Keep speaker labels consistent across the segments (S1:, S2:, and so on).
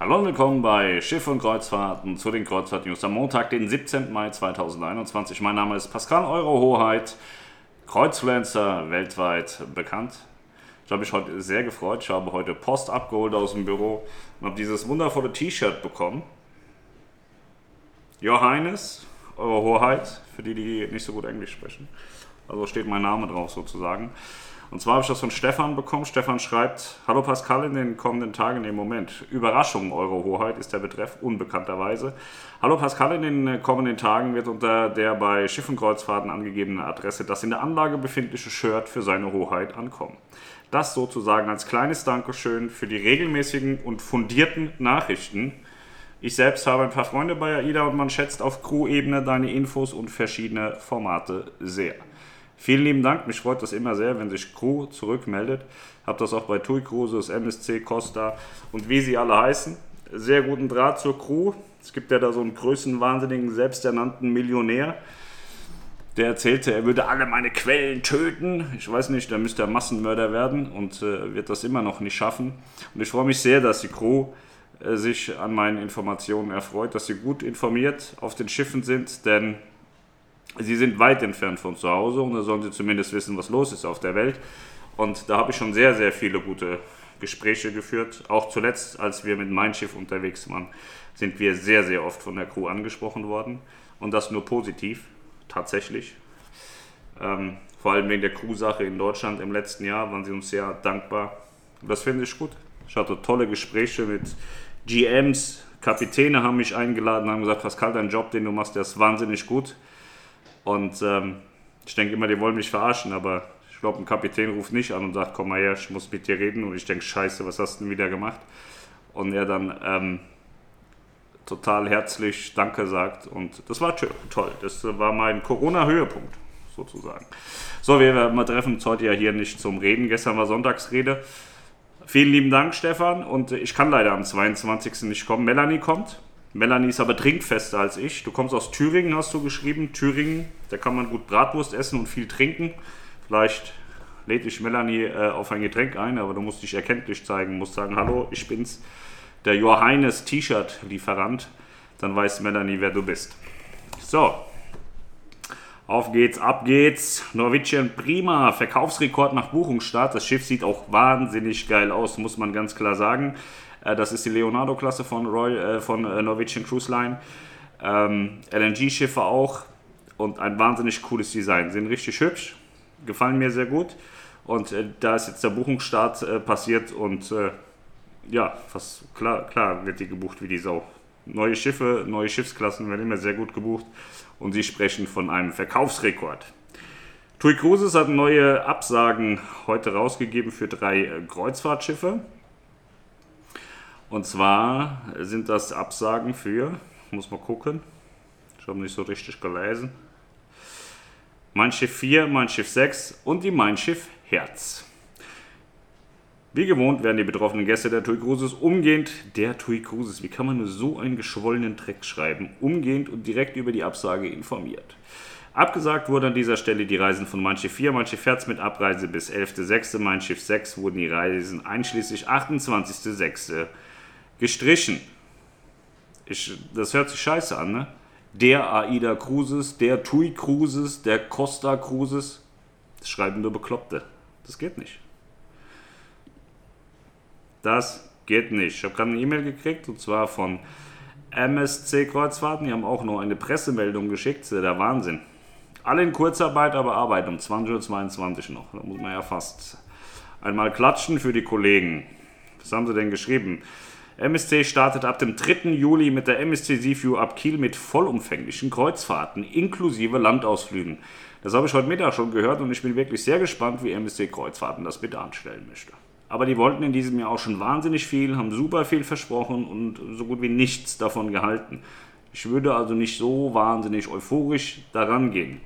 S1: Hallo und willkommen bei Schiff und Kreuzfahrten zu den Kreuzfahrt-News am Montag, den 17. Mai 2021. Mein Name ist Pascal Euro Hoheit, Kreuzfluencer weltweit bekannt. Ich habe mich heute sehr gefreut. Ich habe heute Post abgeholt aus dem Büro und habe dieses wundervolle T-Shirt bekommen. Johannes, Eure Hoheit, für die, die nicht so gut Englisch sprechen. Also steht mein Name drauf sozusagen. Und zwar habe ich das von Stefan bekommen. Stefan schreibt, Hallo Pascal, in den kommenden Tagen, im Moment, Überraschung, Eure Hoheit ist der Betreff, unbekannterweise. Hallo Pascal, in den kommenden Tagen wird unter der bei Schiffenkreuzfahrten angegebenen Adresse das in der Anlage befindliche Shirt für seine Hoheit ankommen. Das sozusagen als kleines Dankeschön für die regelmäßigen und fundierten Nachrichten. Ich selbst habe ein paar Freunde bei AIDA und man schätzt auf Crew-Ebene deine Infos und verschiedene Formate sehr. Vielen lieben Dank, mich freut das immer sehr, wenn sich Crew zurückmeldet. Habe das auch bei TUI Cruises, MSC, Costa und wie sie alle heißen. Sehr guten Draht zur Crew. Es gibt ja da so einen größenwahnsinnigen, selbsternannten Millionär. Der erzählte, er würde alle meine Quellen töten. Ich weiß nicht, der müsste Massenmörder werden und äh, wird das immer noch nicht schaffen. Und ich freue mich sehr, dass die Crew äh, sich an meinen Informationen erfreut, dass sie gut informiert auf den Schiffen sind, denn sie sind weit entfernt von zu Hause und da sollen sie zumindest wissen, was los ist auf der Welt. Und da habe ich schon sehr, sehr viele gute Gespräche geführt. Auch zuletzt, als wir mit Mein Schiff unterwegs waren, sind wir sehr, sehr oft von der Crew angesprochen worden. Und das nur positiv, tatsächlich. Ähm, vor allem wegen der Crew-Sache in Deutschland im letzten Jahr waren sie uns sehr dankbar. Das finde ich gut. Ich hatte tolle Gespräche mit GMs, Kapitäne haben mich eingeladen, haben gesagt, Pascal, dein Job, den du machst, der ist wahnsinnig gut. Und ähm, ich denke immer, die wollen mich verarschen, aber ich glaube, ein Kapitän ruft nicht an und sagt, komm mal her, ich muss mit dir reden. Und ich denke, scheiße, was hast du denn wieder gemacht? Und er dann ähm, total herzlich Danke sagt. Und das war toll. Das war mein Corona-Höhepunkt, sozusagen. So, wir, wir treffen uns heute ja hier nicht zum Reden. Gestern war Sonntagsrede. Vielen lieben Dank, Stefan. Und ich kann leider am 22. nicht kommen. Melanie kommt. Melanie ist aber trinkfester als ich. Du kommst aus Thüringen, hast du geschrieben. Thüringen, da kann man gut Bratwurst essen und viel trinken. Vielleicht lädt dich Melanie äh, auf ein Getränk ein, aber du musst dich erkenntlich zeigen, musst sagen, hallo, ich bin's, der Johannes T-Shirt-Lieferant. Dann weiß Melanie, wer du bist. So, auf geht's, ab geht's. Norwegian Prima, Verkaufsrekord nach Buchungsstart. Das Schiff sieht auch wahnsinnig geil aus, muss man ganz klar sagen. Äh, das ist die Leonardo-Klasse von, Royal, äh, von äh, Norwegian Cruise Line. Ähm, LNG-Schiffe auch und ein wahnsinnig cooles Design. Sind richtig hübsch, gefallen mir sehr gut. Und da ist jetzt der Buchungsstart passiert und ja, fast klar, klar wird die gebucht wie die Sau. Neue Schiffe, neue Schiffsklassen werden immer sehr gut gebucht und sie sprechen von einem Verkaufsrekord. TUI Cruises hat neue Absagen heute rausgegeben für drei Kreuzfahrtschiffe. Und zwar sind das Absagen für, muss mal gucken, ich habe nicht so richtig gelesen, Mein Schiff 4, Mein Schiff 6 und die Mein Schiff Herz. Wie gewohnt werden die betroffenen Gäste der TUI Cruises umgehend, der TUI Cruises, wie kann man nur so einen geschwollenen Dreck schreiben, umgehend und direkt über die Absage informiert. Abgesagt wurde an dieser Stelle die Reisen von Schiff 4, Mein Schiff mit Abreise bis 11.06., Mein Schiff 6 wurden die Reisen einschließlich 28.06 gestrichen. Ich, das hört sich scheiße an, ne? Der AIDA Cruises, der TUI Cruises, der Costa Cruises. Das schreiben nur Bekloppte. Das geht nicht. Das geht nicht. Ich habe gerade eine E-Mail gekriegt und zwar von MSC Kreuzfahrten. Die haben auch noch eine Pressemeldung geschickt. Der Wahnsinn. Alle in Kurzarbeit, aber arbeiten um 20.22 Uhr noch. Da muss man ja fast einmal klatschen für die Kollegen. Was haben sie denn geschrieben? MSC startet ab dem 3. Juli mit der MSC Seaview ab Kiel mit vollumfänglichen Kreuzfahrten inklusive Landausflügen. Das habe ich heute Mittag schon gehört und ich bin wirklich sehr gespannt, wie MSC Kreuzfahrten das bitte anstellen möchte. Aber die wollten in diesem Jahr auch schon wahnsinnig viel, haben super viel versprochen und so gut wie nichts davon gehalten. Ich würde also nicht so wahnsinnig euphorisch daran gehen.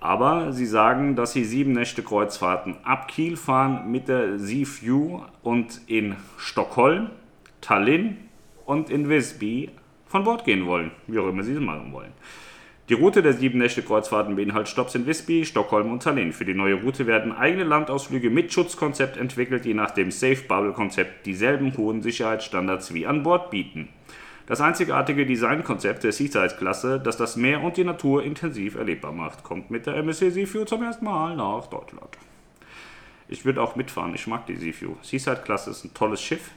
S1: Aber sie sagen, dass sie sieben Nächte Kreuzfahrten ab Kiel fahren mit der Seaview und in Stockholm, Tallinn und in Visby von Bord gehen wollen, wie auch immer sie es machen wollen. Die Route der sieben Nächte Kreuzfahrten beinhaltet Stops in Visby, Stockholm und Tallinn. Für die neue Route werden eigene Landausflüge mit Schutzkonzept entwickelt, die nach dem Safe Bubble Konzept dieselben hohen Sicherheitsstandards wie an Bord bieten. Das einzigartige Designkonzept der Seaside-Klasse, das das Meer und die Natur intensiv erlebbar macht, kommt mit der MSC Seaview zum ersten Mal nach Deutschland. Ich würde auch mitfahren, ich mag die Seaview. Seaside-Klasse ist ein tolles Schiff,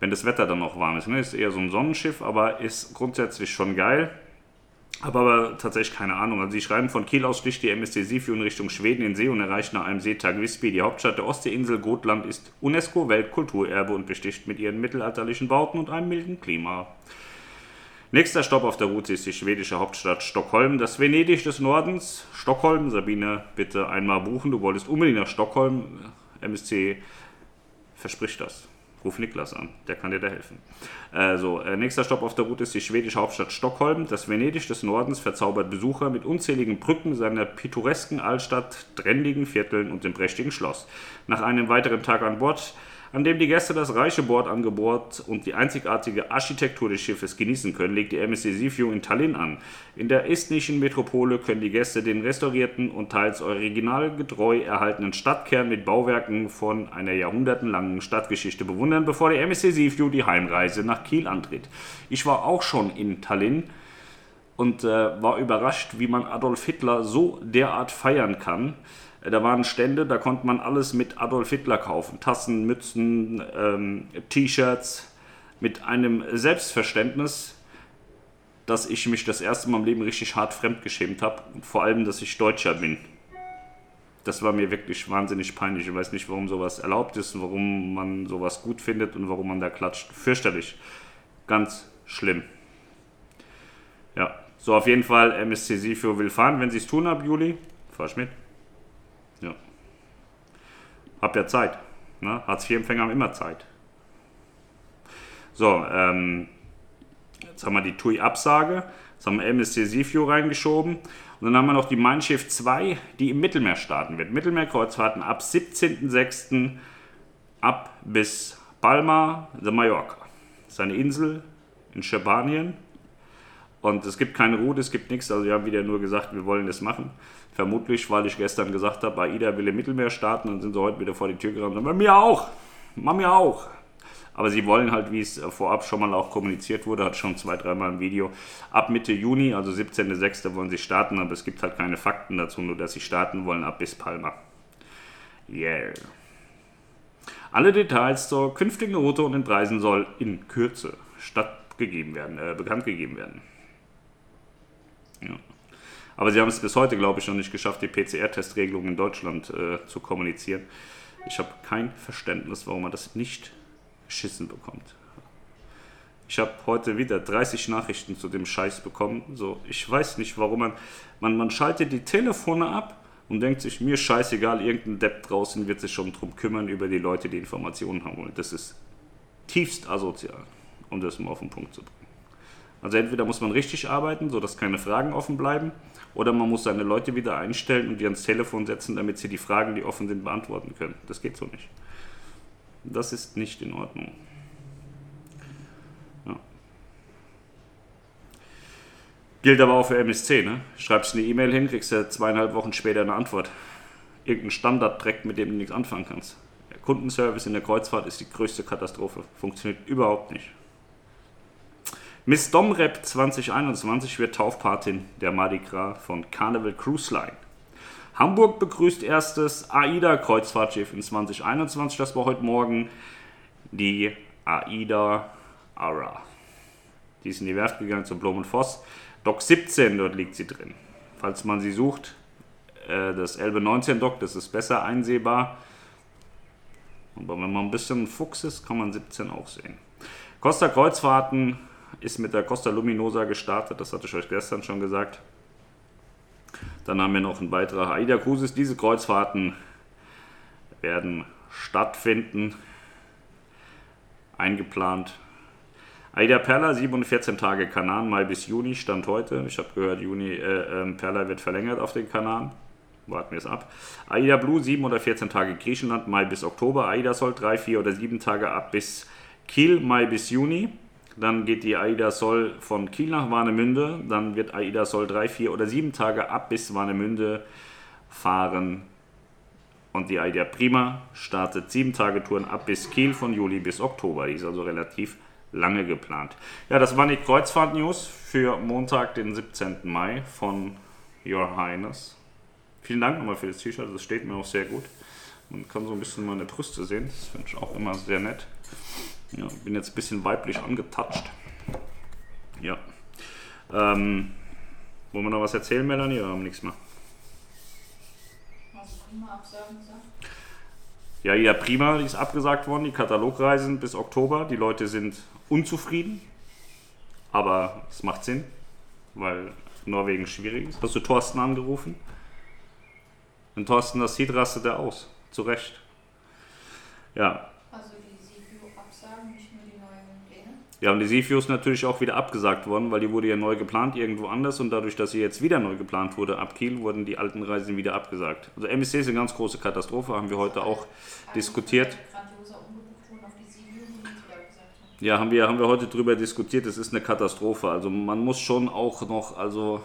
S1: wenn das Wetter dann noch warm ist. Ne? Ist eher so ein Sonnenschiff, aber ist grundsätzlich schon geil. Habe aber tatsächlich keine Ahnung. Also sie schreiben von Kiel aus sticht die MSC Seaview in Richtung Schweden in See und erreicht nach einem Seetag Visby. Die Hauptstadt der Ostseeinsel Gotland ist UNESCO-Weltkulturerbe und besticht mit ihren mittelalterlichen Bauten und einem milden Klima. Nächster Stopp auf der Route ist die schwedische Hauptstadt Stockholm, das Venedig des Nordens. Stockholm, Sabine, bitte einmal buchen. Du wolltest unbedingt nach Stockholm. MSC verspricht das. Ruf Niklas an, der kann dir da helfen. Also, nächster Stopp auf der Route ist die schwedische Hauptstadt Stockholm. Das Venedig des Nordens verzaubert Besucher mit unzähligen Brücken seiner pittoresken Altstadt, trendigen Vierteln und dem prächtigen Schloss. Nach einem weiteren Tag an Bord an dem die Gäste das reiche Bordangebot und die einzigartige Architektur des Schiffes genießen können, legt die MSC Seaview in Tallinn an. In der estnischen Metropole können die Gäste den restaurierten und teils originalgetreu erhaltenen Stadtkern mit Bauwerken von einer jahrhundertenlangen Stadtgeschichte bewundern, bevor die MSC Seaview die Heimreise nach Kiel antritt. Ich war auch schon in Tallinn und äh, war überrascht, wie man Adolf Hitler so derart feiern kann. Da waren Stände, da konnte man alles mit Adolf Hitler kaufen. Tassen, Mützen, ähm, T-Shirts mit einem Selbstverständnis, dass ich mich das erste Mal im Leben richtig hart fremdgeschämt habe. Und vor allem, dass ich Deutscher bin. Das war mir wirklich wahnsinnig peinlich. Ich weiß nicht, warum sowas erlaubt ist, warum man sowas gut findet und warum man da klatscht. Fürchterlich. Ganz schlimm. Ja, so auf jeden Fall MSC Sifio will fahren. Wenn sie es tun ab Juli, fahr ich mit. Ja. Hab ja Zeit. Ne? Hartz-IV-Empfänger haben immer Zeit. So, ähm, jetzt haben wir die TUI-Absage. Jetzt haben wir MSC Sifio reingeschoben. Und dann haben wir noch die Mein Schiff 2, die im Mittelmeer starten wird. Mittelmeerkreuzfahrten ab 17.06. ab bis Palma de Mallorca. Das ist eine Insel in Spanien. Und es gibt keine Route, es gibt nichts. Also wir haben wieder nur gesagt, wir wollen das machen. Vermutlich, weil ich gestern gesagt habe, AIDA will im Mittelmeer starten, dann sind sie heute wieder vor die Tür gerannt sagen, mir auch, mach mir auch. Aber sie wollen halt, wie es vorab schon mal auch kommuniziert wurde, hat schon zwei, dreimal ein Video, ab Mitte Juni, also 17.06. wollen sie starten, aber es gibt halt keine Fakten dazu, nur dass sie starten wollen ab bis Palma. Yeah. Alle Details zur künftigen Route und den Preisen soll in Kürze stattgegeben werden, äh, bekannt gegeben werden. Ja. Aber sie haben es bis heute, glaube ich, noch nicht geschafft, die PCR-Testregelung in Deutschland äh, zu kommunizieren. Ich habe kein Verständnis, warum man das nicht geschissen bekommt. Ich habe heute wieder 30 Nachrichten zu dem Scheiß bekommen. So, ich weiß nicht, warum man, man, man schaltet die Telefone ab und denkt sich, mir scheißegal, irgendein Depp draußen wird sich schon drum kümmern über die Leute, die Informationen haben wollen. Das ist tiefst asozial, um das mal auf den Punkt zu bringen. Also entweder muss man richtig arbeiten, sodass keine Fragen offen bleiben, oder man muss seine Leute wieder einstellen und die ans Telefon setzen, damit sie die Fragen, die offen sind, beantworten können. Das geht so nicht. Das ist nicht in Ordnung. Ja. Gilt aber auch für MSC, ne? Schreibst eine E-Mail hin, kriegst du zweieinhalb Wochen später eine Antwort. Irgendein Standard-Track, mit dem du nichts anfangen kannst. Der Kundenservice in der Kreuzfahrt ist die größte Katastrophe. Funktioniert überhaupt nicht. Miss Domrep 2021 wird Taufpatin der Mardi Gras von Carnival Cruise Line. Hamburg begrüßt erstes AIDA Kreuzfahrtschiff in 2021. Das war heute Morgen die AIDA Ara. Die ist in die Werft gegangen zu Blom und Voss. Dock 17, dort liegt sie drin. Falls man sie sucht, äh, das Elbe 19 Dock, das ist besser einsehbar. Aber wenn man ein bisschen Fuchs ist, kann man 17 auch sehen. Costa Kreuzfahrten ist mit der Costa Luminosa gestartet, das hatte ich euch gestern schon gesagt. Dann haben wir noch einen Beitrag AIDA Cruises. Diese Kreuzfahrten werden stattfinden, eingeplant. AIDA Perla, 7 und 14 Tage Kanaren, Mai bis Juni, Stand heute. Ich habe gehört, Juni, äh, äh, Perla wird verlängert auf den Kanaren. Warten wir es ab. AIDA Blue, 7 oder 14 Tage Griechenland, Mai bis Oktober. AIDA Sol, 3, 4 oder 7 Tage ab bis Kiel, Mai bis Juni. Dann geht die AIDA Sol von Kiel nach Warnemünde. Dann wird AIDA Sol drei, vier oder sieben Tage ab bis Warnemünde fahren. Und die AIDA Prima startet sieben Tage Touren ab bis Kiel von Juli bis Oktober. Die ist also relativ lange geplant. Ja, das waren die Kreuzfahrt-News für Montag, den 17. Mai von Your Highness. Vielen Dank nochmal für das T-Shirt, das steht mir auch sehr gut. Man kann so ein bisschen meine Brüste sehen, das finde ich auch immer sehr nett. Ja, bin jetzt ein bisschen weiblich angetatscht. Ja. Ähm, wollen wir noch was erzählen, Melanie, oder haben wir nichts mehr? Ja, ja, prima, die ist abgesagt worden, die Katalogreisen bis Oktober. Die Leute sind unzufrieden, aber es macht Sinn, weil Norwegen schwierig ist. Hast du Thorsten angerufen? Wenn Thorsten das sieht, rastet er aus. Zu Recht. Ja.
S2: Also die Sivio-Absagen, nicht nur die neuen Pläne?
S1: Ja, und die ist natürlich auch wieder abgesagt worden, weil die wurde ja neu geplant irgendwo anders und dadurch, dass sie jetzt wieder neu geplant wurde ab Kiel, wurden die alten Reisen wieder abgesagt. Also MSC ist eine ganz große Katastrophe, haben wir heute auch diskutiert. Ja, haben wir, haben wir heute drüber diskutiert, es ist eine Katastrophe. Also man muss schon auch noch, also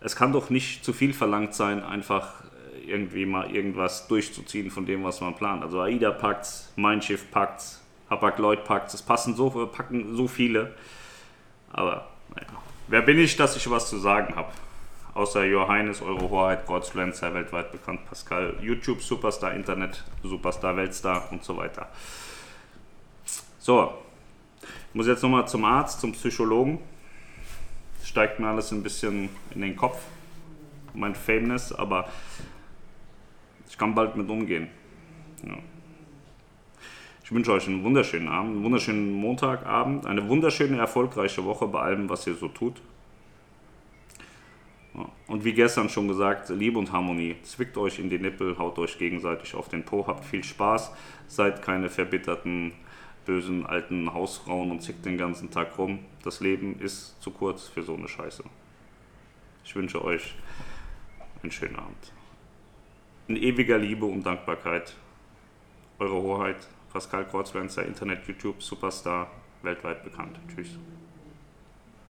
S1: es kann doch nicht zu viel verlangt sein, einfach irgendwie mal irgendwas durchzuziehen von dem, was man plant. Also AIDA packt's, Mein Schiff packt's, Hapag Lloyd packt's, es passen so, packen so viele. Aber naja, wer bin ich, dass ich was zu sagen habe? Außer Johannes, Eure Hoheit, Godsfluencer, weltweit bekannt, Pascal, YouTube, Superstar, Internet, Superstar, Weltstar und so weiter. So, ich muss jetzt nochmal zum Arzt, zum Psychologen. Steigt mir alles ein bisschen in den Kopf, mein Fameness, aber ich kann bald mit umgehen. Ja. Ich wünsche euch einen wunderschönen Abend, einen wunderschönen Montagabend, eine wunderschöne, erfolgreiche Woche bei allem, was ihr so tut. Und wie gestern schon gesagt, Liebe und Harmonie. Zwickt euch in die Nippel, haut euch gegenseitig auf den Po, habt viel Spaß, seid keine verbitterten, bösen alten Hausfrauen und zickt den ganzen Tag rum. Das Leben ist zu kurz für so eine Scheiße. Ich wünsche euch einen schönen Abend in ewiger Liebe und Dankbarkeit. Eure Hoheit, Pascal Kreuzlenzer, Internet, YouTube, Superstar, weltweit bekannt. Tschüss.